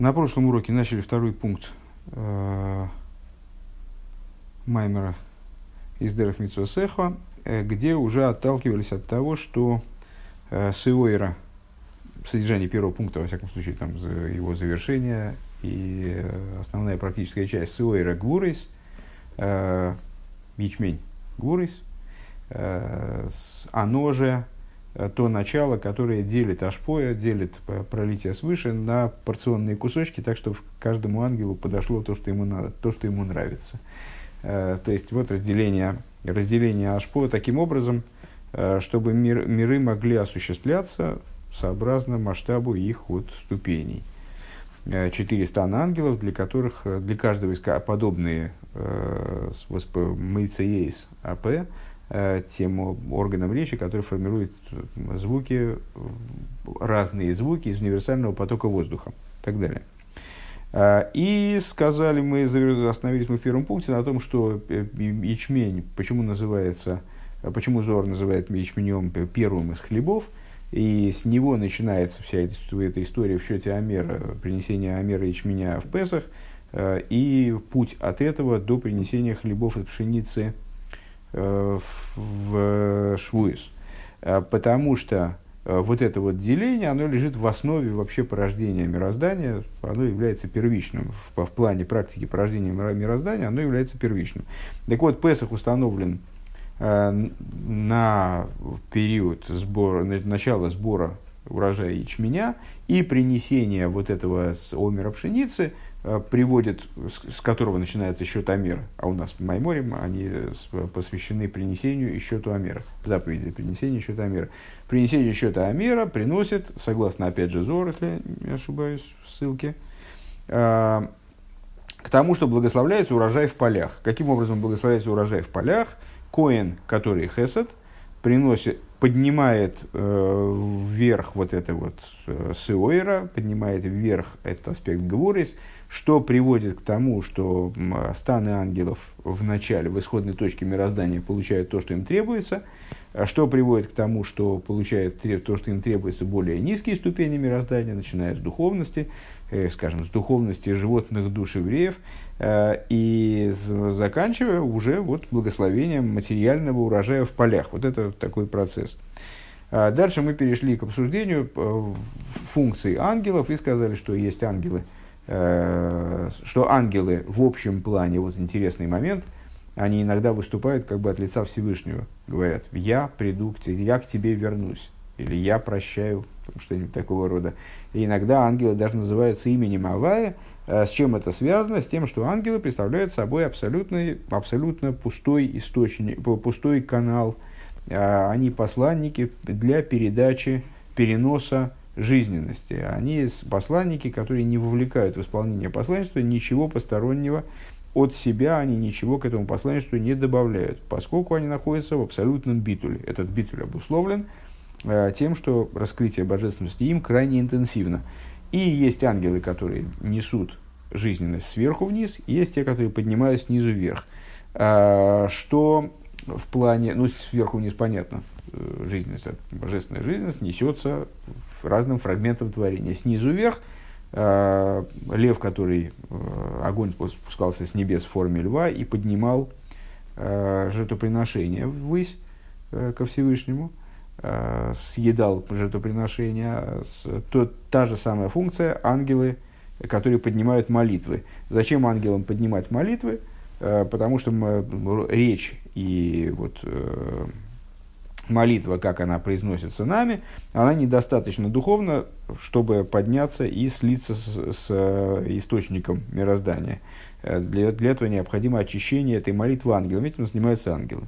На прошлом уроке начали второй пункт э, Маймера из Дерев Митсосеха, э, где уже отталкивались от того, что э, Сиойра, содержание первого пункта, во всяком случае, там, за его завершение и э, основная практическая часть Сиойра Гурис, э, ячмень Гурис, э, оно же то начало, которое делит ашпоя, делит пролитие свыше на порционные кусочки, так что каждому ангелу подошло то, что ему надо, то, что ему нравится. Э, то есть вот разделение, разделение ашпо таким образом, э, чтобы мир, миры могли осуществляться сообразно масштабу их вот ступеней. Четыре стана ангелов, для которых, для каждого из подобные э, АП, Э, тем органам речи, который формирует э, звуки, разные звуки из универсального потока воздуха и так далее. Э, и сказали мы, остановились мы в первом пункте на том, что ячмень, почему называется, почему Зор называет ячменем первым из хлебов, и с него начинается вся эта, эта история в счете Амера, принесения Амера ячменя в Песах, и путь от этого до принесения хлебов из пшеницы Э, в Швуис. Э, потому что э, вот это вот деление, оно лежит в основе вообще порождения мироздания, оно является первичным. В, в плане практики порождения мироздания оно является первичным. Так вот, Песах установлен э, на период сбора, начала сбора урожая ячменя и принесения вот этого с омера пшеницы – Э, приводит, с которого начинается счет Амера, а у нас в Майморем они посвящены принесению и счету Амера, заповеди принесения счета Амера. Принесение счета Амера приносит, согласно опять же Зор, если не ошибаюсь, в ссылке, э, к тому, что благословляется урожай в полях. Каким образом благословляется урожай в полях? Коин, который хесед, приносит, поднимает э, вверх вот это вот э, сиойра, поднимает вверх этот аспект гвурис, что приводит к тому, что станы ангелов в начале, в исходной точке мироздания получают то, что им требуется, а что приводит к тому, что получают то, что им требуется более низкие ступени мироздания, начиная с духовности, э, скажем, с духовности животных душ евреев, и заканчивая уже вот благословением материального урожая в полях. Вот это такой процесс. А дальше мы перешли к обсуждению э, функций ангелов и сказали, что есть ангелы – Э, что ангелы в общем плане, вот интересный момент, они иногда выступают как бы от лица Всевышнего. Говорят, я приду к тебе, я к тебе вернусь. Или я прощаю, что-нибудь такого рода. И иногда ангелы даже называются именем Авая. Э, с чем это связано? С тем, что ангелы представляют собой абсолютно, абсолютно пустой источник, пустой канал. Э, они посланники для передачи, переноса жизненности. Они посланники, которые не вовлекают в исполнение посланничества ничего постороннего от себя, они ничего к этому посланничеству не добавляют, поскольку они находятся в абсолютном битуле. Этот битуль обусловлен э, тем, что раскрытие божественности им крайне интенсивно. И есть ангелы, которые несут жизненность сверху вниз, есть те, которые поднимают снизу вверх. Э, что в плане, ну, сверху вниз понятно, э, жизненность, божественная жизненность несется разным фрагментам творения. Снизу вверх э, лев, который э, огонь спускался с небес в форме льва и поднимал э, жертвоприношение ввысь э, ко Всевышнему, э, съедал жертвоприношение. С, то, та же самая функция ангелы, которые поднимают молитвы. Зачем ангелам поднимать молитвы? Э, потому что речь и вот, э, молитва, как она произносится нами, она недостаточно духовна, чтобы подняться и слиться с, с э, источником мироздания. Э, для, для этого необходимо очищение этой молитвы ангелами. Этим занимаются ангелы.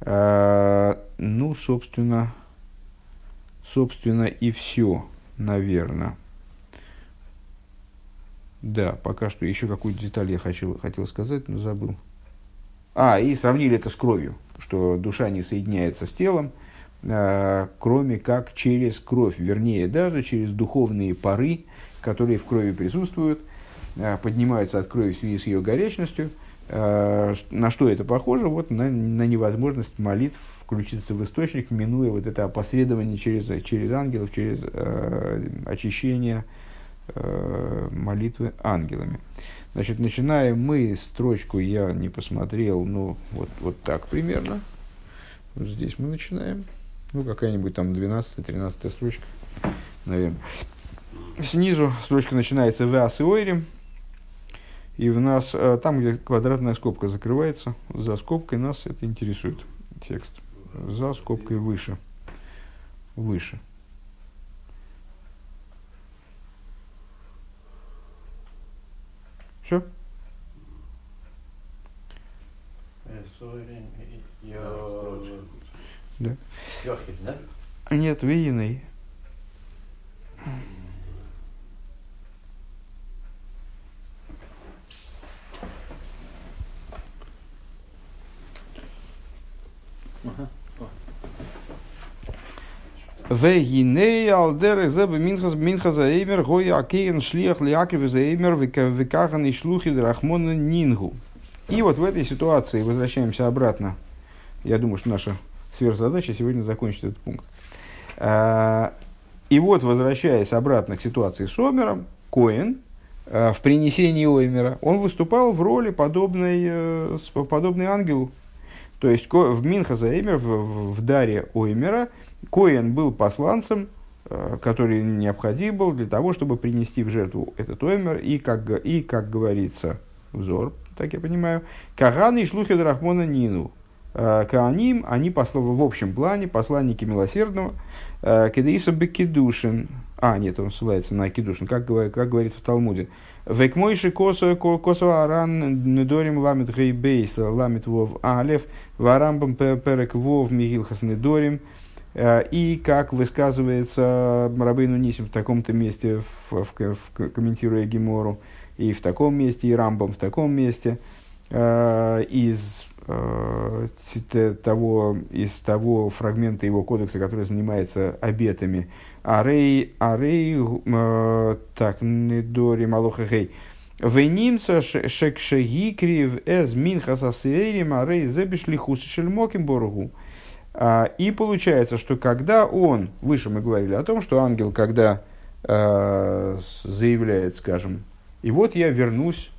А, ну, собственно, собственно и все, наверное. Да, пока что еще какую-то деталь я хотел, хотел сказать, но забыл. А, и сравнили это с кровью что душа не соединяется с телом, э, кроме как через кровь, вернее, даже через духовные пары, которые в крови присутствуют, э, поднимаются от крови в связи с ее горячностью. Э, на что это похоже? Вот на, на невозможность молитв включиться в источник, минуя вот это опосредование через, через ангелов, через э, очищение э, молитвы ангелами. Значит, начинаем мы строчку, я не посмотрел, ну, вот, вот так примерно. Вот здесь мы начинаем. Ну, какая-нибудь там 12-13 строчка, наверное. Снизу строчка начинается в асиойре. И в нас, э, там, где квадратная скобка закрывается, за скобкой нас это интересует текст. За скобкой выше. Выше. Все? Да. Нет, вииной. И нингу. И вот в этой ситуации возвращаемся обратно. Я думаю, что наша сверхзадача сегодня закончить этот пункт. А, и вот, возвращаясь обратно к ситуации с Омером, Коэн а, в принесении Оймера, он выступал в роли подобной, э, подобной ангелу. То есть в Минхазаэмер, в, в даре Оймера, Коэн был посланцем, э, который необходим был для того, чтобы принести в жертву этот Оймер, и, как, и, как говорится, взор, так я понимаю, Каганы и шлухи Драхмона Нину. Э, Кааним, они послов, в общем плане посланники милосердного, э, Кедеиса Бекидушин, а, нет, он ссылается на Кедушин, как, как говорится в Талмуде. Век мойши косо косо аран недорим ламит гейбейс ламит вов алев варамбам перек вов мигилхас недорим. Э, и как высказывается Рабейну Нисим в таком-то месте, в, в, в, комментируя Гемору, и в таком месте, и Рамбам в таком месте, э, из э, того, из того фрагмента его кодекса, который занимается обетами. Арей, арей, э, так, недори малоха гей. Венимца шекшегикрив эз минхасасейрим арей зебишли хусишельмоким боргу. А, и получается, что когда он, выше мы говорили о том, что ангел, когда э, заявляет, скажем, и вот я вернусь,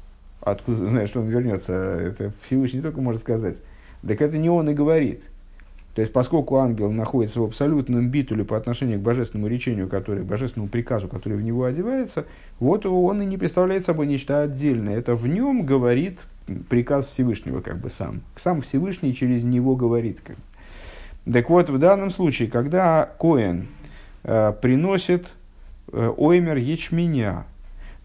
откуда, знаешь, что он вернется, это Всевышний только может сказать. Так это не он и говорит. То есть, поскольку ангел находится в абсолютном битуле по отношению к божественному речению, который, божественному приказу, который в него одевается, вот он и не представляет собой нечто отдельное. Это в нем говорит приказ Всевышнего как бы сам. Сам Всевышний через него говорит. Как бы. Так вот, в данном случае, когда Коэн э, приносит э, оймер ячменя,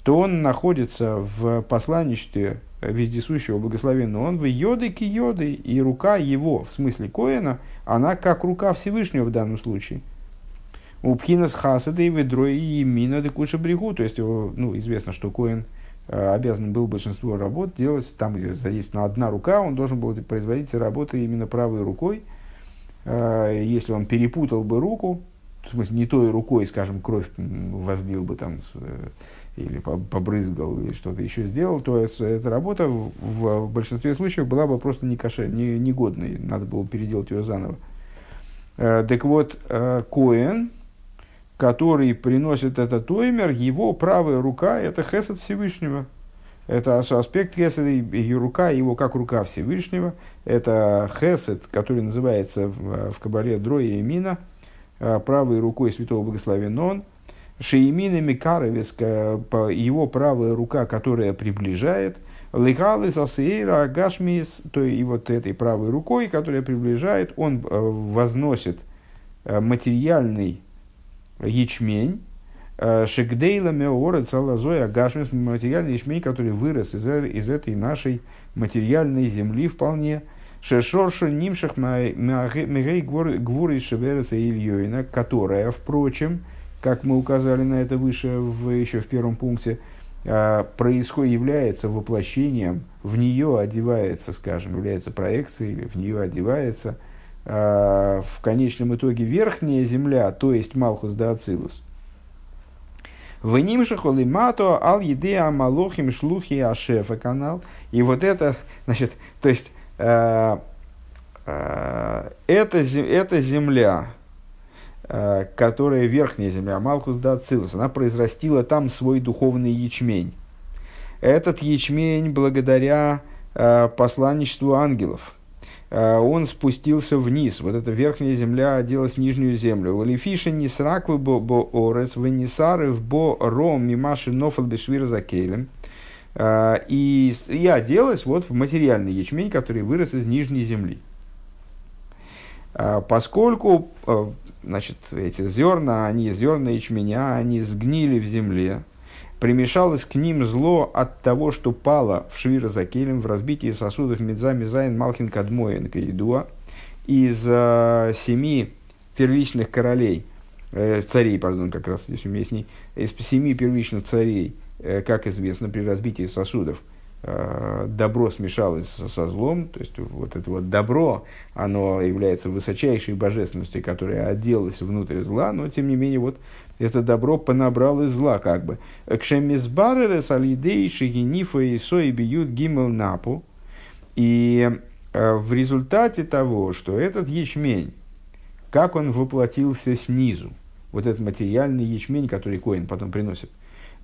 то он находится в посланничестве вездесущего благословенного. Он в йоды ки йоды, и рука его, в смысле Коэна, она как рука Всевышнего в данном случае. У Пхинас Хасада и ведро и мина де куша брегу. То есть, ну, известно, что Коэн э, обязан был большинство работ делать там, где задействована одна рука, он должен был производить работы именно правой рукой. Э, если он перепутал бы руку, в смысле, не той рукой, скажем, кровь возлил бы там э, или побрызгал, или что-то еще сделал, то эта работа в, большинстве случаев была бы просто не каше, не, негодной, надо было переделать ее заново. Э, так вот, э, Коэн, который приносит этот оймер, его правая рука – это хесед Всевышнего. Это аспект хеседа, и рука его как рука Всевышнего. Это хесед, который называется в, в Кабале Дроя и Мина, э, правой рукой Святого Благословен Он – Шиимина Микаровец, его правая рука, которая приближает, Легалы Засейра Агашмис, то и вот этой правой рукой, которая приближает, он э, возносит э, материальный ячмень, э, Шегдейла Меора Цалазой Агашмис, материальный ячмень, который вырос из, из этой нашей материальной земли вполне, Шешорша Нимшах Мегей Гвуры Шевереса Ильёйна, которая, впрочем, как мы указали на это выше, в, еще в первом пункте, а, происходит, является воплощением, в нее одевается, скажем, является проекцией, в нее одевается а, в конечном итоге верхняя земля, то есть Малхус да Ацилус. В Нимшахолимато ал едеа малохим шлухи ашефа канал. И вот это, значит, то есть, э, э, эта, эта земля, которая верхняя земля, Малхус да Ацилус, она произрастила там свой духовный ячмень. Этот ячмень благодаря э, посланничеству ангелов, он спустился вниз. Вот эта верхняя земля оделась в нижнюю землю. Валифиша не сраквы бо бо орес, венисары в бо ром мимаши нофал бешвир за кейлем. И, и оделась вот в материальный ячмень, который вырос из нижней земли. Поскольку значит, эти зерна, они зерна ячменя, они сгнили в земле, примешалось к ним зло от того, что пало в Швира Закелем, в разбитии сосудов Медза, Мизайн, Малхин, Кадмоин, Каидуа, из э, семи первичных королей, э, царей, пардон, как раз здесь уместней, из семи первичных царей, э, как известно, при разбитии сосудов – добро смешалось со злом, то есть вот это вот добро, оно является высочайшей божественностью, которая оделась внутрь зла, но тем не менее вот это добро понабрал из зла как бы. Кшемизбаререс алидей шигинифа и сой бьют гимел напу. И э, в результате того, что этот ячмень, как он воплотился снизу, вот этот материальный ячмень, который Коин потом приносит,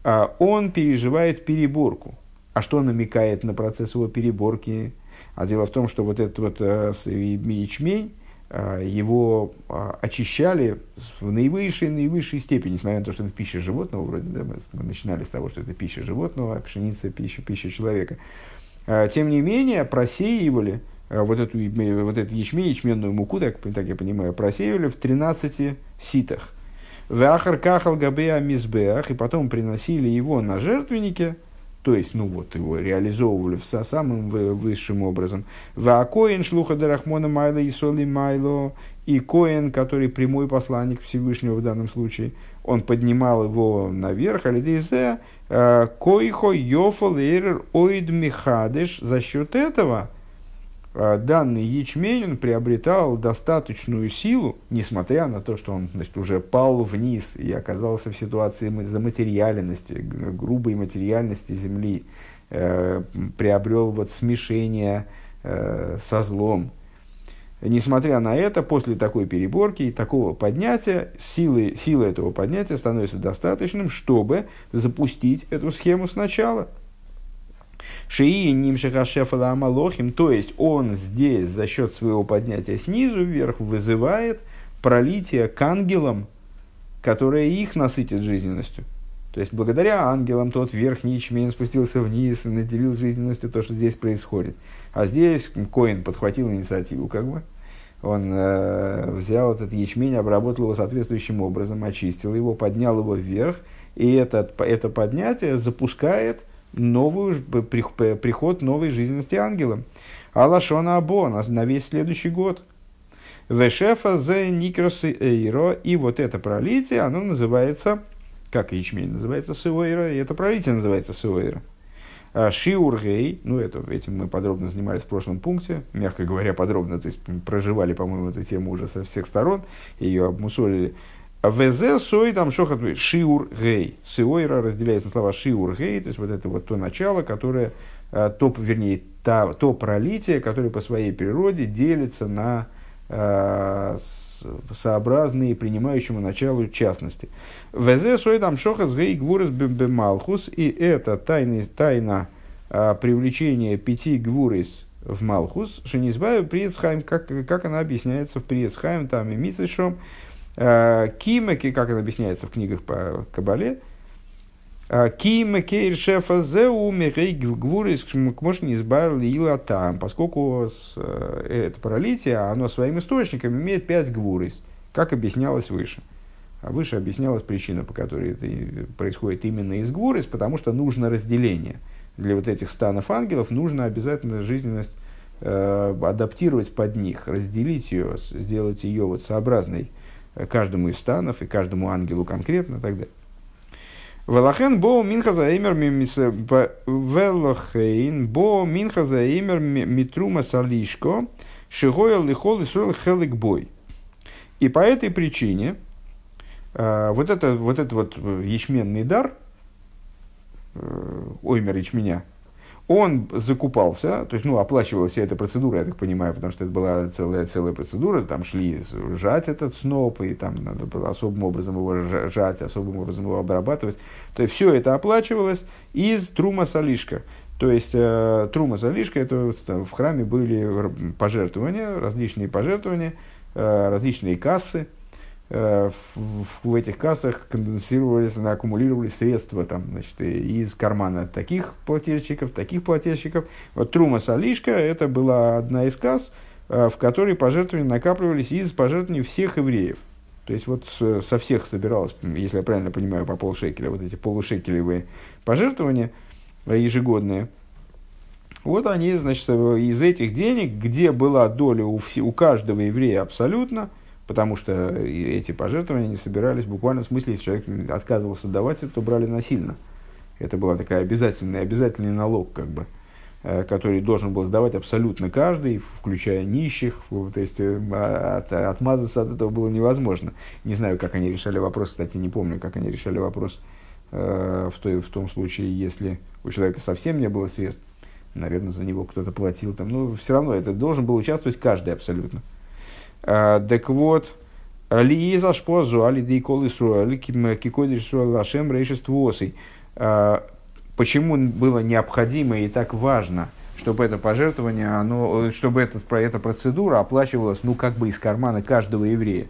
э, он переживает переборку – а что намекает на процесс его переборки? А дело в том, что вот этот вот э, ячмень, э, его э, очищали в наивысшей, наивысшей степени, несмотря на то, что это пища животного, вроде, да, мы, начинали с того, что это пища животного, а пшеница – пища, пища человека. Тем не менее, просеивали вот эту, вот эту ячмень, ячменную муку, так, так я понимаю, просеивали в 13 ситах. В ахар кахал габеа мизбеах, и потом приносили его на жертвеннике – то есть, ну вот, его реализовывали в самым высшим образом. В Коин шлуха Дарахмона Майла и Соли Майло, и Коин, который прямой посланник Всевышнего в данном случае, он поднимал его наверх, алидейзе, э, койхо йофал эрер оид михадыш, за счет этого – данный ячмень он приобретал достаточную силу, несмотря на то, что он значит, уже пал вниз и оказался в ситуации заматериальности, грубой материальности земли, э, приобрел вот смешение э, со злом. Несмотря на это, после такой переборки и такого поднятия, силы, силы этого поднятия становится достаточным, чтобы запустить эту схему сначала – Шии нимшихашефала амалохим, то есть он здесь за счет своего поднятия снизу вверх вызывает пролитие к ангелам, которое их насытит жизненностью. То есть благодаря ангелам тот верхний ячмень спустился вниз и наделил жизненностью то, что здесь происходит. А здесь Коин подхватил инициативу, как бы. Он э, взял этот ячмень, обработал его соответствующим образом, очистил его, поднял его вверх. И этот, это поднятие запускает новую, приход новой жизненности ангела. Алашона Або на весь следующий год. Вешефа зе никросы эйро. И вот это пролитие, оно называется, как ячмень называется суэйра, и это пролитие называется суэйра. А Шиургей, ну это, этим мы подробно занимались в прошлом пункте, мягко говоря, подробно, то есть проживали, по-моему, эту тему уже со всех сторон, ее обмусолили. ВЗ сой там шохат шиур гей. Сиойра разделяется на слова шиур гей, то есть вот это вот то начало, которое, э, то, вернее, та, то пролитие, которое по своей природе делится на э, сообразные принимающему началу частности. ВЗ сой там шохат гей гвурес бемалхус, и это тайна, тайна э, привлечения пяти гвурис в Малхус, Шенизбаю Приецхайм, как, как она объясняется в Приецхайм, там и Мицешом, Кимеки, как это объясняется в книгах по Кабале, э, Кимеки шефа зеу мирей гвурис кмошни избавили ила там, поскольку э, это паралитие, оно своим источником имеет пять гвурис, как объяснялось выше. А выше объяснялась причина, по которой это происходит именно из гвурис, потому что нужно разделение. Для вот этих станов ангелов нужно обязательно жизненность э, адаптировать под них, разделить ее, сделать ее вот сообразной каждому из станов и каждому ангелу конкретно и так далее. Велахен бо минхазаимер велахейн бо минхазаимер митрума салишко шигоя лихол исруэл хелик бой. И по этой причине э, вот, это, вот этот вот ячменный дар, э, оймер ячменя, он закупался, то есть, ну, оплачивалась вся эта процедура, я так понимаю, потому что это была целая, целая процедура, там шли жать этот сноп, и там надо было особым образом его жать, особым образом его обрабатывать. То есть, все это оплачивалось из трума салишка. То есть, э, трума салишка, это там, в храме были пожертвования, различные пожертвования, э, различные кассы, в, в этих кассах конденсировались, аккумулировались средства там, значит, из кармана таких плательщиков, таких плательщиков. Вот Трума Салишка это была одна из касс, э, в которой пожертвования накапливались из пожертвований всех евреев. То есть вот со всех собиралось, если я правильно понимаю, по полшекеля, вот эти полушекелевые пожертвования э, ежегодные. Вот они, значит, из этих денег, где была доля у, все, у каждого еврея абсолютно – потому что эти пожертвования не собирались буквально в смысле, если человек отказывался давать то брали насильно. Это была такая обязательный, обязательный налог, как бы, э, который должен был сдавать абсолютно каждый, включая нищих. То есть э, от, отмазаться от этого было невозможно. Не знаю, как они решали вопрос, кстати, не помню, как они решали вопрос э, в, той, в том случае, если у человека совсем не было средств. Наверное, за него кто-то платил там. Но все равно это должен был участвовать каждый абсолютно. Э, так вот, ли из ашпозу, али да и кол Исруэль, кикойдиш Исруэль лашем рейшествуосой. Э, почему было необходимо и так важно, чтобы это пожертвование, оно, чтобы этот, эта процедура оплачивалась, ну, как бы из кармана каждого еврея.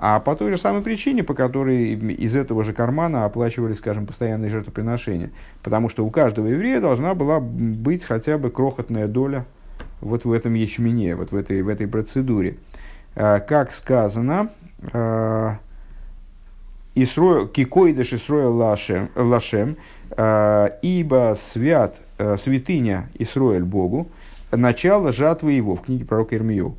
А по той же самой причине, по которой из этого же кармана оплачивали, скажем, постоянные жертвоприношения. Потому что у каждого еврея должна была быть хотя бы крохотная доля вот в этом ячмене, вот в этой, в этой процедуре. Э, как сказано, э, Кикойдеш Исроя Лашем, э, ибо свят, святыня Исроэль Богу, начало жатвы его в книге пророка Ирмию.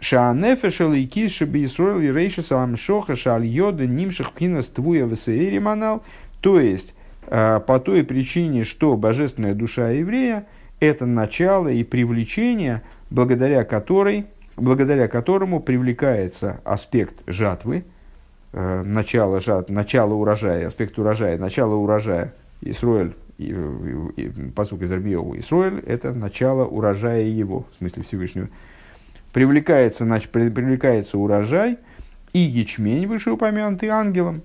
Шаанефешел и кис шеби Исроэль и рейши шоха шаль йода нимших пхинас твуя весеэри манал. То есть, по той причине, что божественная душа еврея – это начало и привлечение, благодаря которой – благодаря которому привлекается аспект жатвы, э, начало, жат, начало урожая, аспект урожая, начало урожая Исруэль, и, и, и, Исруэль, это начало урожая его, в смысле Всевышнего. Привлекается, значит, привлекается урожай и ячмень, вышеупомянутый ангелом.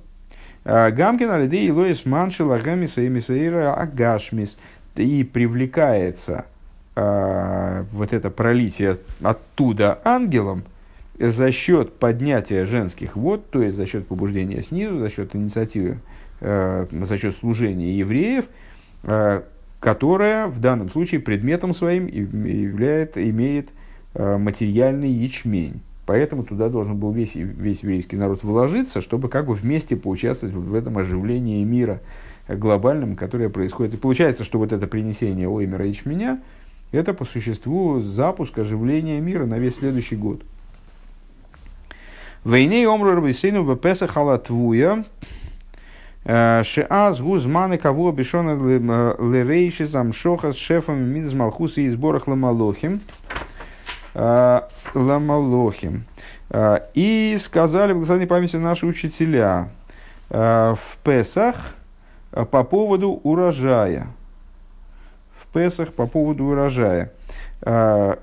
«А, Гамкин алидей илоис маншила гамиса и мисаира агашмис. И привлекается а, вот это пролитие оттуда ангелом за счет поднятия женских вод, то есть за счет побуждения снизу, за счет инициативы, э, за счет служения евреев, э, которая в данном случае предметом своим являет, имеет э, материальный ячмень. Поэтому туда должен был весь, весь еврейский народ вложиться, чтобы как бы вместе поучаствовать в этом оживлении мира глобальном, которое происходит. И получается, что вот это принесение оймера ячменя – это по существу запуск оживления мира на весь следующий год. Войне омру рабисейну в Песах алатвуя, э, Шеаз гузманы кого обешона лерейши замшоха с шефом мидз малхуса и сборах ламалохим. Э, ламалохим. Э, и сказали в благословенной памяти наши учителя в Песах по поводу урожая – Песах по поводу урожая. А,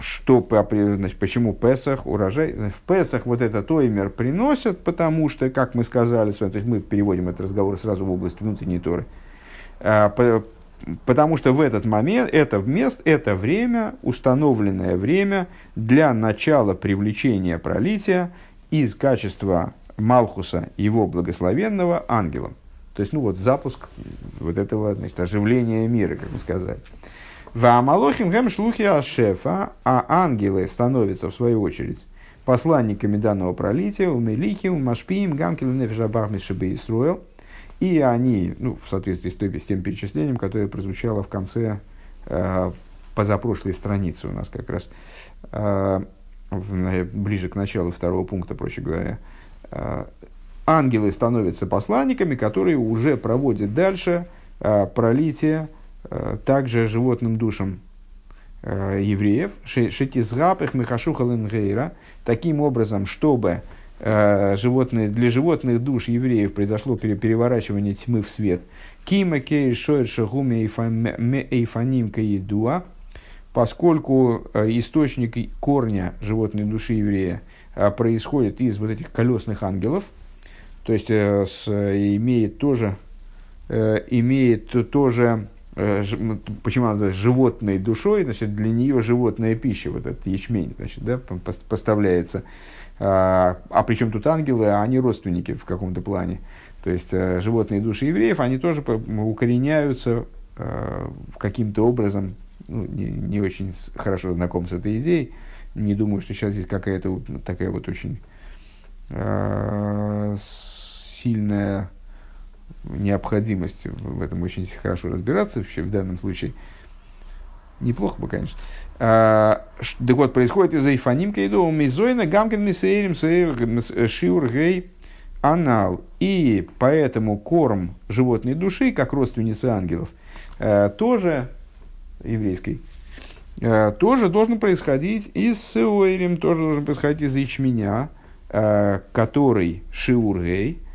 что, значит, почему Песах, урожай? В Песах вот этот оймер приносят, потому что, как мы сказали то есть мы переводим этот разговор сразу в область внутренней Торы, а, потому что в этот момент, это место, это время, установленное время для начала привлечения пролития из качества Малхуса, его благословенного, ангелом. То есть, ну вот, запуск вот этого значит, оживления мира, как мы сказали. В Амалохим гэм шлухи ашефа, а ангелы становятся, в свою очередь, посланниками данного пролития, у Мелихим, Машпиим, Гамкил, Нефишабахми, Шабе Исруэл. И они, ну, в соответствии с, той, с тем перечислением, которое прозвучало в конце э, позапрошлой страницы у нас как раз, э, в, ближе к началу второго пункта, проще говоря, э, ангелы становятся посланниками, которые уже проводят дальше э, пролитие э, также животным душам э, евреев, шетизгапых мехашухалингейра, таким образом, чтобы животные, для животных душ евреев произошло переворачивание тьмы в свет, Кима кей шоет шагуме эйфаним поскольку источник корня животной души еврея происходит из вот этих колесных ангелов, то есть с, имеет тоже, имеет тоже почему она называется животной душой, значит, для нее животная пища, вот этот ячмень, значит, да, поставляется. А, а причем тут ангелы, а они родственники в каком-то плане. То есть э, животные души евреев, они тоже укореняются э, каким-то образом, ну, не, не очень хорошо знаком с этой идеей, не думаю, что сейчас здесь какая-то такая вот очень э, сильная необходимость в этом очень хорошо разбираться вообще в данном случае. Неплохо бы, конечно. А, так вот, происходит из-за Ифаним Кейду, Мизойна, Гамкен Мисейрим, Шиур Гей, Анал. И поэтому корм животной души, как родственницы ангелов, э, тоже еврейской, э, тоже должен происходить из Сеуэрим, тоже должен происходить из ячменя, э, который Шиур Гей,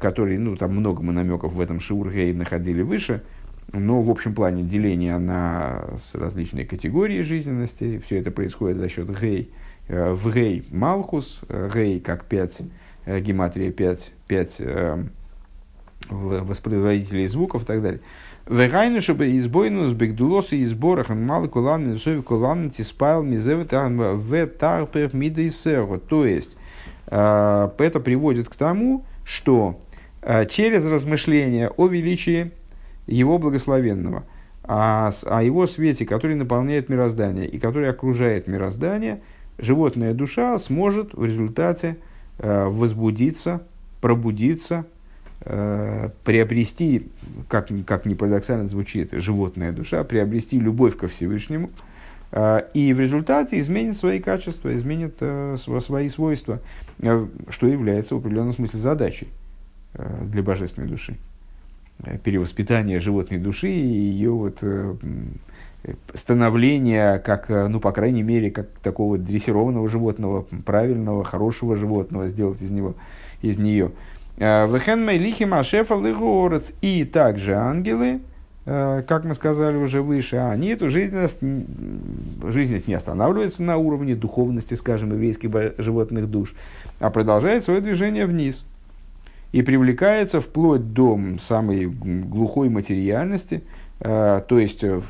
который, ну, там много мы намеков в этом Шиур Гей находили выше – но в общем плане деление на различные категории жизненности, все это происходит за счет гей. Э, в гей малхус, э, гей как 5, э, гематрия 5, 5 воспроизводителей звуков и так далее. Вегайну, чтобы избойну с бигдулос и сборах мало кулан, несови кулан, тиспайл, мизевет, в тарпер мида и То есть, это приводит к тому, что через размышления о величии его благословенного, а о его свете, который наполняет мироздание и который окружает мироздание, животная душа сможет в результате э, возбудиться, пробудиться, э, приобрести, как, как ни парадоксально звучит, животная душа, приобрести любовь ко Всевышнему, э, и в результате изменит свои качества, изменит э, свои свойства, э, что является в определенном смысле задачей э, для божественной души. Перевоспитание животной души и ее вот становление, как, ну, по крайней мере, как такого дрессированного животного, правильного, хорошего животного, сделать из него, из нее. Вехен лихим ашефа И также ангелы, как мы сказали уже выше, они эту жизненность, жизненность не останавливается на уровне духовности, скажем, еврейских животных душ, а продолжает свое движение вниз – и привлекается вплоть до самой глухой материальности, э, то есть э,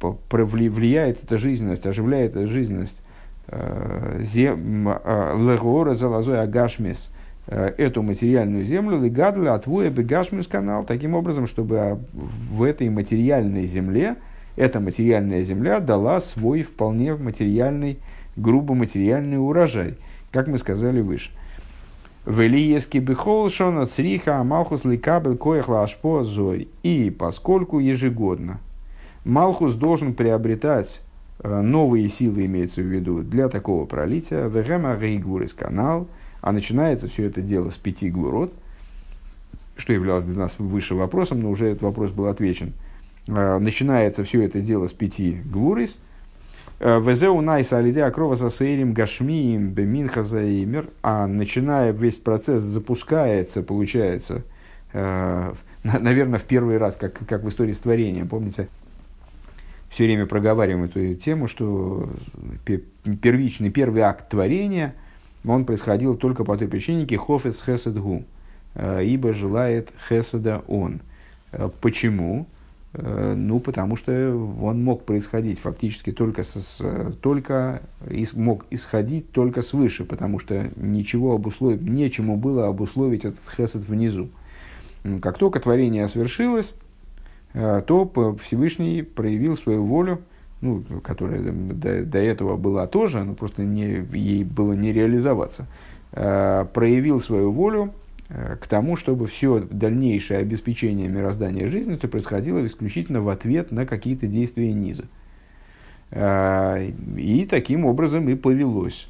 влияет эта жизненность, оживляет эта жизненность э, легора залазой агашмис эту материальную землю легадля отвоя бегашмис канал таким образом, чтобы в этой материальной земле эта материальная земля дала свой вполне материальный, грубо материальный урожай, как мы сказали выше. Велиески бихол шона цриха Малхус ликабель коях лашпо зой. И поскольку ежегодно Малхус должен приобретать э, новые силы, имеется в виду, для такого пролития, вегема рейгурис канал, а начинается все это дело с пяти гурот, что являлось для нас выше вопросом, но уже этот вопрос был отвечен. Э, начинается все это дело с пяти гурис, Э, Везеу найса алидея крова сасейрим гашмиим беминха заимер. А начиная весь процесс запускается, получается, э, наверное, в первый раз, как, как в истории с творением. Помните, все время проговариваем эту тему, что первичный, первый акт творения, он происходил только по той причине, кихофец хесед гу, э, ибо желает хеседа он. Почему? Э, ну, потому что он мог происходить фактически только, с, только из, мог исходить только свыше, потому что ничего обусловить, нечему было обусловить этот хесед внизу. Как только творение свершилось, э, то Всевышний проявил свою волю, ну, которая до, до этого была тоже, но просто не, ей было не реализоваться, э, проявил свою волю Э, к тому, чтобы все дальнейшее обеспечение мироздания жизни то происходило исключительно в ответ на какие-то действия низа. Э, и таким образом и повелось.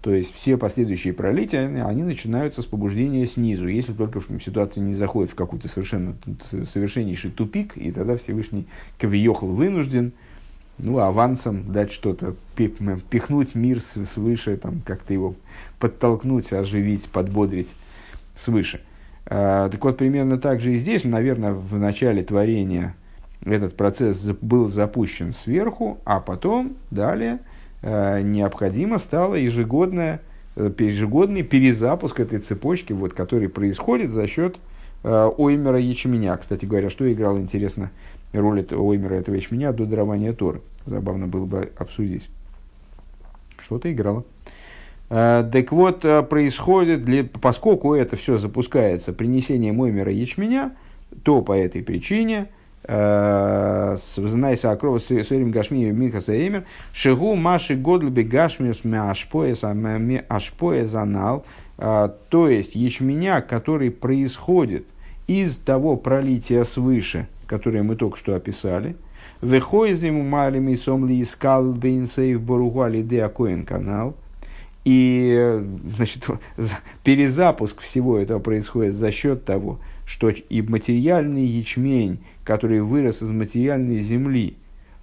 То есть все последующие пролития, они начинаются с побуждения снизу, если только ситуация не заходит в какой-то совершенно совершеннейший тупик, и тогда Всевышний Кавиехал вынужден ну, авансом дать что-то, пихнуть мир свыше, там, как-то его подтолкнуть, оживить, подбодрить свыше. Э, так вот, примерно так же и здесь, наверное, в начале творения этот процесс был запущен сверху, а потом, далее, э, необходимо стало ежегодное, ежегодный перезапуск этой цепочки, вот, который происходит за счет оймера ячменя. Кстати говоря, что играл, интересно, роль этого оймера этого ячменя до дарования Торы. Забавно было бы обсудить. Что-то играло. Э, так вот, э, происходит, поскольку это все запускается принесением оймера ячменя, то по этой причине э, знайся акрова сырим гашми минхаса эмер шигу маши годлби гашмиус ашпоя занал то есть ячменя, который происходит из того пролития свыше, которое мы только что описали, Вехойзим малими сомли искал бейнсейв боругуали де канал – и значит, перезапуск всего этого происходит за счет того, что и материальный ячмень, который вырос из материальной земли,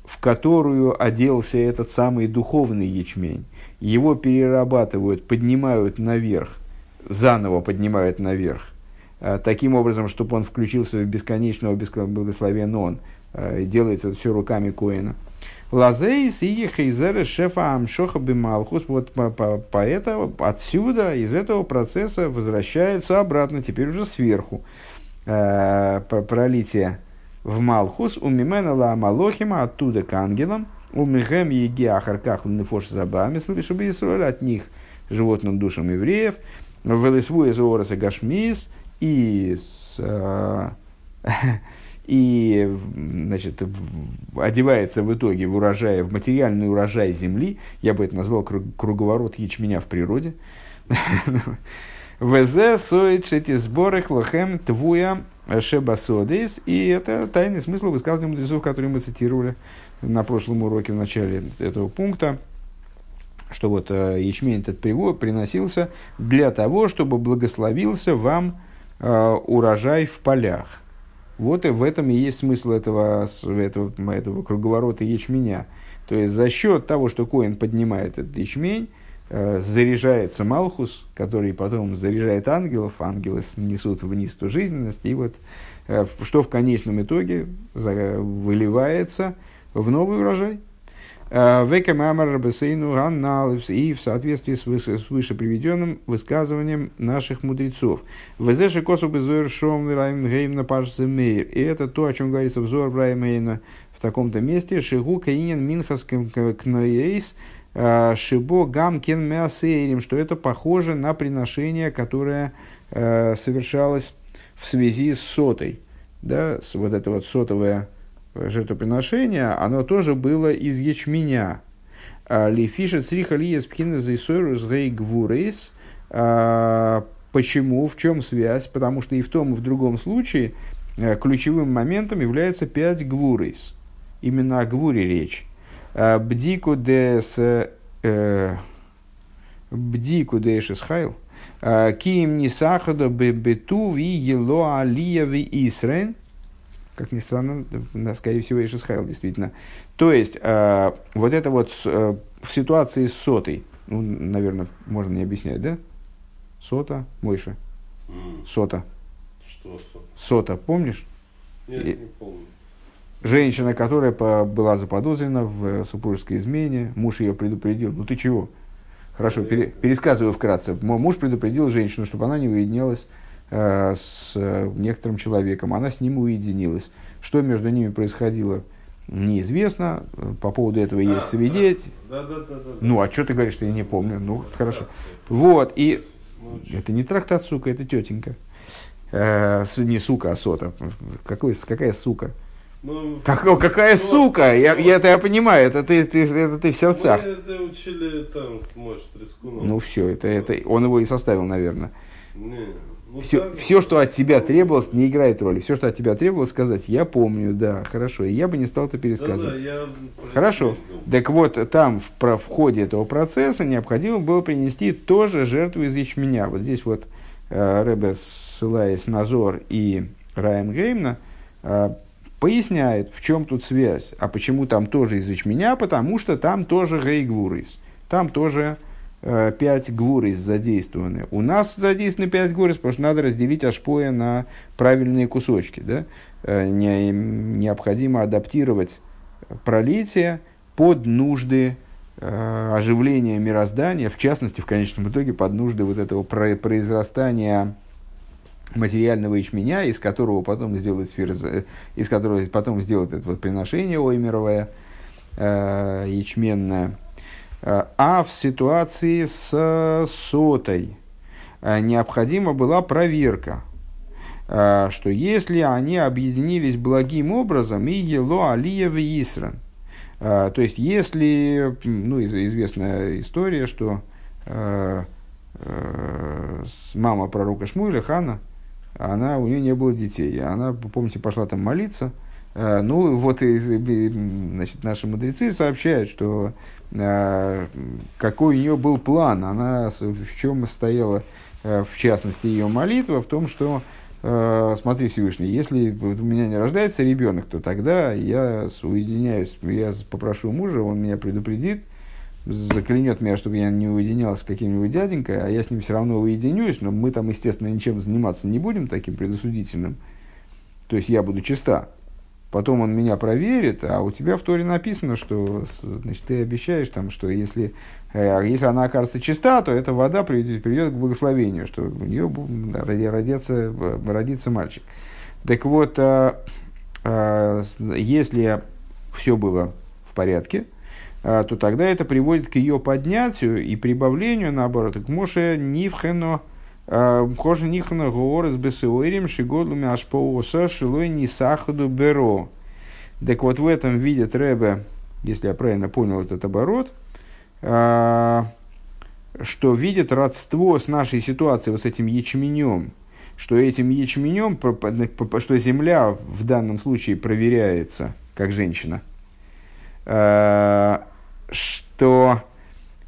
в которую оделся этот самый духовный ячмень, его перерабатывают, поднимают наверх, заново поднимают наверх, таким образом, чтобы он включился в бесконечного благословен он, а, делается это все руками Коина – Лазейс и Хейзеры Шефа Амшоха Бималхус. Вот поэтому отсюда, из этого процесса возвращается обратно, теперь уже сверху, э, пролитие в Малхус. У Мимена Ла Малохима оттуда к ангелам. У Михем Еги Ахарках Лнефош Забами, чтобы Исруэль от них животным душам евреев. Велесву из Ороса Гашмис и с, э, и значит, одевается в итоге в урожай, в материальный урожай земли, я бы это назвал круговорот ячменя в природе. ВЗ соит шети сборы лохем твуя шебасодис. И это тайный смысл высказывания мудрецов, которые мы цитировали на прошлом уроке в начале этого пункта что вот э, ячмень этот привод приносился для того, чтобы благословился вам урожай в полях. Вот и в этом и есть смысл этого, этого, этого круговорота ячменя. То есть за счет того, что Коин поднимает этот ячмень, э, заряжается Малхус, который потом заряжает ангелов, ангелы несут вниз ту жизненность, и вот э, что в конечном итоге выливается в новый урожай. И в соответствии с, выше, приведенным высказыванием наших мудрецов. Везеши косу безуэр шом гейм на мейр. И это то, о чем говорится взор Браймейна в таком-то месте. Шигу каинен минхас кноейс э, шибо гам кен мясейрим, что это похоже на приношение, которое э, совершалось в связи с сотой. Да, вот это вот сотовое жертвоприношение, оно тоже было из ячменя. А, Лифиша цриха лиес пхина зайсойрус гей гвурейс. А, почему? В чем связь? Потому что и в том, и в другом случае э, ключевым моментом является пять гвурейс. Именно о гвуре речь. Бдику дес э, бдику дешес хайл. Киим нисахадо бету ви ело алия ви исрен – как ни странно, скорее всего, Ишисхайл действительно. То есть, э, вот это вот э, в ситуации с сотой, ну, наверное, можно не объяснять, да? Сота, Мойша. Mm. Сота. Что сота? Сота, помнишь? Нет, И, не помню. Женщина, которая по, была заподозрена в супружеской измене, муж ее предупредил. Ну ты чего? Хорошо, пере, пересказываю вкратце. Муж предупредил женщину, чтобы она не уединялась Э, с э, некоторым человеком, она с ним уединилась. Что между ними происходило, неизвестно. По поводу этого а, есть свидетель. Да, да, да, да, ну, а что ты говоришь, что я не помню? Ну, хорошо. Вот, и это не трактат, сука, это тетенька. Э, не сука, а сота. Какой, какая сука? Ну, как, о, какая ну, сука? Я, я это я понимаю, это ты, ты, это ты в сердцах. Мы это учили там, может, Ну все, это, это он его и составил, наверное. Не, ну, все, так, все, что от тебя требовалось, не играет роли. Все, что от тебя требовалось сказать, я помню, да, хорошо. И я бы не стал это пересказывать. Да, да, я... Хорошо. Так вот, там в, про, в ходе этого процесса необходимо было принести тоже жертву из ячменя. Вот здесь вот э, Рэбе, ссылаясь на Зор и Райан Геймна, э, поясняет, в чем тут связь. А почему там тоже из ячменя? Потому что там тоже гейгвурис. Там тоже э, пять гвурис задействованы. У нас задействованы пять гвурис, потому что надо разделить ашпоя на правильные кусочки. Да? Э, не, необходимо адаптировать пролитие под нужды э, оживления мироздания, в частности, в конечном итоге, под нужды вот этого произрастания материального ячменя, из которого потом сделать сфер, из которого потом сделать это вот приношение оймеровое, э, ячменное. Э, а в ситуации с сотой э, необходима была проверка, э, что если они объединились благим образом, и ело алия в Исран, то есть если, ну, известная история, что мама пророка Шмуэля, Хана, она, у нее не было детей. Она, помните, пошла там молиться. Э, ну, вот и, значит, наши мудрецы сообщают, что э, какой у нее был план. Она в чем стояла, э, в частности, ее молитва, в том, что смотри, Всевышний, если у меня не рождается ребенок, то тогда я уединяюсь, я попрошу мужа, он меня предупредит, заклянет меня, чтобы я не уединялся с каким-нибудь дяденькой, а я с ним все равно уединюсь, но мы там, естественно, ничем заниматься не будем таким предосудительным. То есть я буду чиста. Потом он меня проверит, а у тебя в Торе написано, что значит, ты обещаешь, там, что если, э, если она окажется чиста, то эта вода приведет, приведет к благословению, что у нее родится, родится мальчик. Так вот, а, а, если все было в порядке, а, то тогда это приводит к ее поднятию и прибавлению, наоборот, к Моше Нивхено, Хоже а, Нихано Гоорес Бесеуэрим Шигодлуми Ашпооса Шилой Нисахаду Беро. Так вот, в этом видит Рэбе, если я правильно понял этот оборот, что видит родство с нашей ситуацией, вот с этим ячменем, что этим ячменем, что земля в данном случае проверяется как женщина, что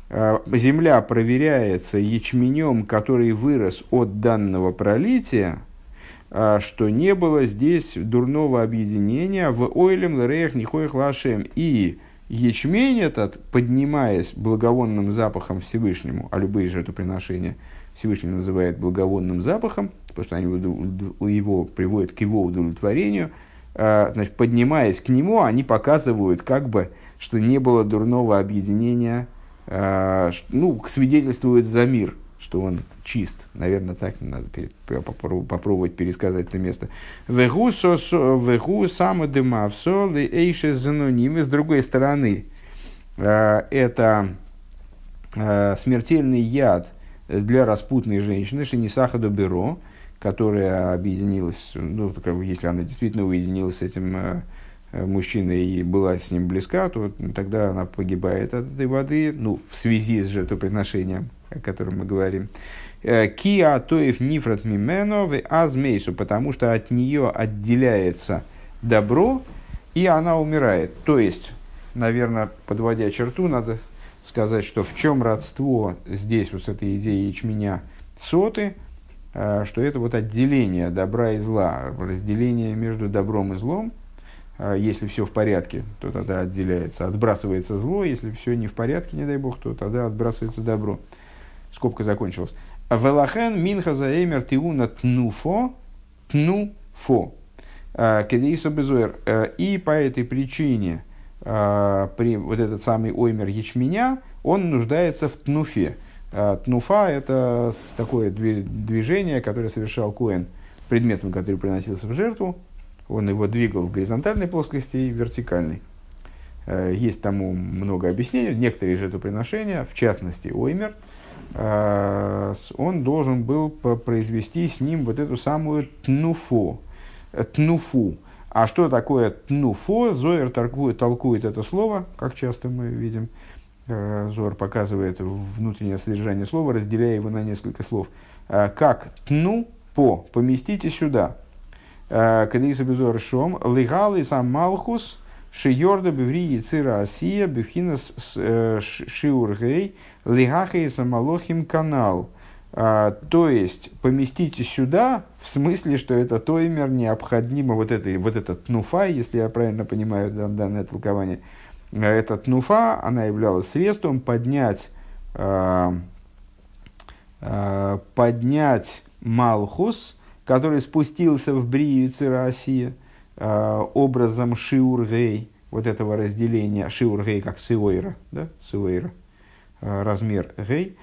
земля проверяется ячменем, который вырос от данного пролития, э, что не было здесь дурного объединения в ойлем лареях нихоих лашем. И ячмень этот, поднимаясь благовонным запахом Всевышнему, а любые жертвоприношения Всевышний называет благовонным запахом, потому что они его приводят к его удовлетворению, э, значит, поднимаясь к нему, они показывают как бы что не было дурного объединения, ну, свидетельствует за мир, что он чист. Наверное, так надо попробовать пересказать это место. Вегу сама дыма в солы эйше занонимы. С другой стороны, э, это э, смертельный яд для распутной женщины, Шинисаха Доберо, которая объединилась, ну, если она действительно уединилась с этим Э, мужчина и была с ним близка, то тогда она погибает от этой воды, ну, в связи с жертвоприношением, о котором мы говорим. Э, Киа тоев нифрат мимено в азмейсу, потому что от нее отделяется добро, и она умирает. То есть, наверное, подводя черту, надо сказать, что в чем родство здесь вот с этой идеей ячменя соты, э, что это вот отделение добра и зла, разделение между добром и злом – если все в порядке, то тогда отделяется, отбрасывается зло. Если все не в порядке, не дай бог, то тогда отбрасывается добро. Скобка закончилась. Велахен минха заэмер тиуна тнуфо тнуфо. А, Кедейса безуэр. А, и по этой причине при вот этот самый оймер ячменя, он нуждается в тнуфе. Тнуфа – это такое движение, которое совершал Коэн предметом, который приносился в жертву, он его двигал в горизонтальной плоскости и вертикальной. Э, есть тому много объяснений. Некоторые жертвоприношения, в частности Оймер, э, он должен был произвести с ним вот эту самую тнуфу. Э, тнуфу. А что такое тнуфо? Зоер толкует, толкует это слово, как часто мы видим. Зор показывает внутреннее содержание слова, разделяя его на несколько слов. Как тну по, поместите сюда. Э, Кадиса Безор Шом, Легалы сам Малхус, Шиорда Беври Яцира Асия, Бевхинас э, Шиургей, Легахей Самалохим Канал. То есть, поместите сюда, в смысле, что это тоймер необходимо, вот, это, вот этот тнуфа, если я правильно понимаю данное толкование, э, эта тнуфа, она являлась средством поднять э, поднять Малхус, который спустился в Брию Россия э, образом Шиургей, вот этого разделения, Шиургей как Сиойра, да, Сиойра, э, размер Гей,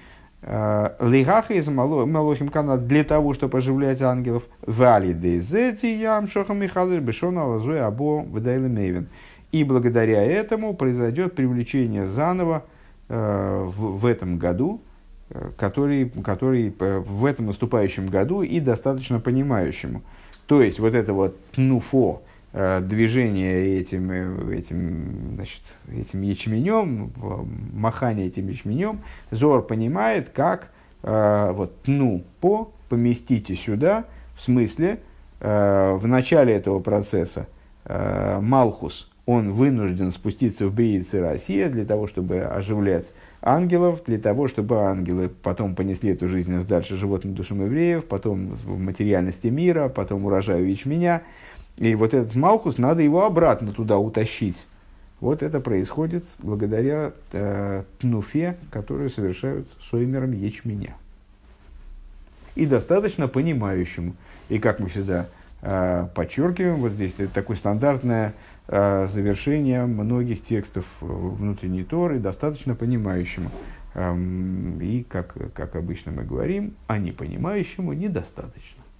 Лигаха из Малохим Канат для того, чтобы оживлять ангелов. Вали дейзети ям шохам Михалыш бешона лазуй або выдайла мейвен. И благодаря этому произойдет привлечение заново э, в, в этом году, э, который, который в этом наступающем году и достаточно понимающему. То есть вот это вот пнуфо, Э, движение этим, э, этим, значит, этим ячменем, махание этим ячменем, Зор понимает, как э, вот ну по поместите сюда, в смысле, в начале этого процесса Малхус, он вынужден спуститься в Бриице Россия для того, чтобы оживлять ангелов, для того, чтобы ангелы потом понесли эту жизненность дальше животным душам евреев, потом в материальности мира, потом урожаю ячменя, и вот этот Малхус, надо его обратно туда утащить. Вот это происходит благодаря э, тнуфе, которую совершают соймером ячменя. И достаточно понимающему. И как мы всегда э, подчеркиваем, вот здесь такое стандартное э, завершение многих текстов внутренней Торы, достаточно понимающему. И, как, как обычно мы говорим, а не понимающему недостаточно.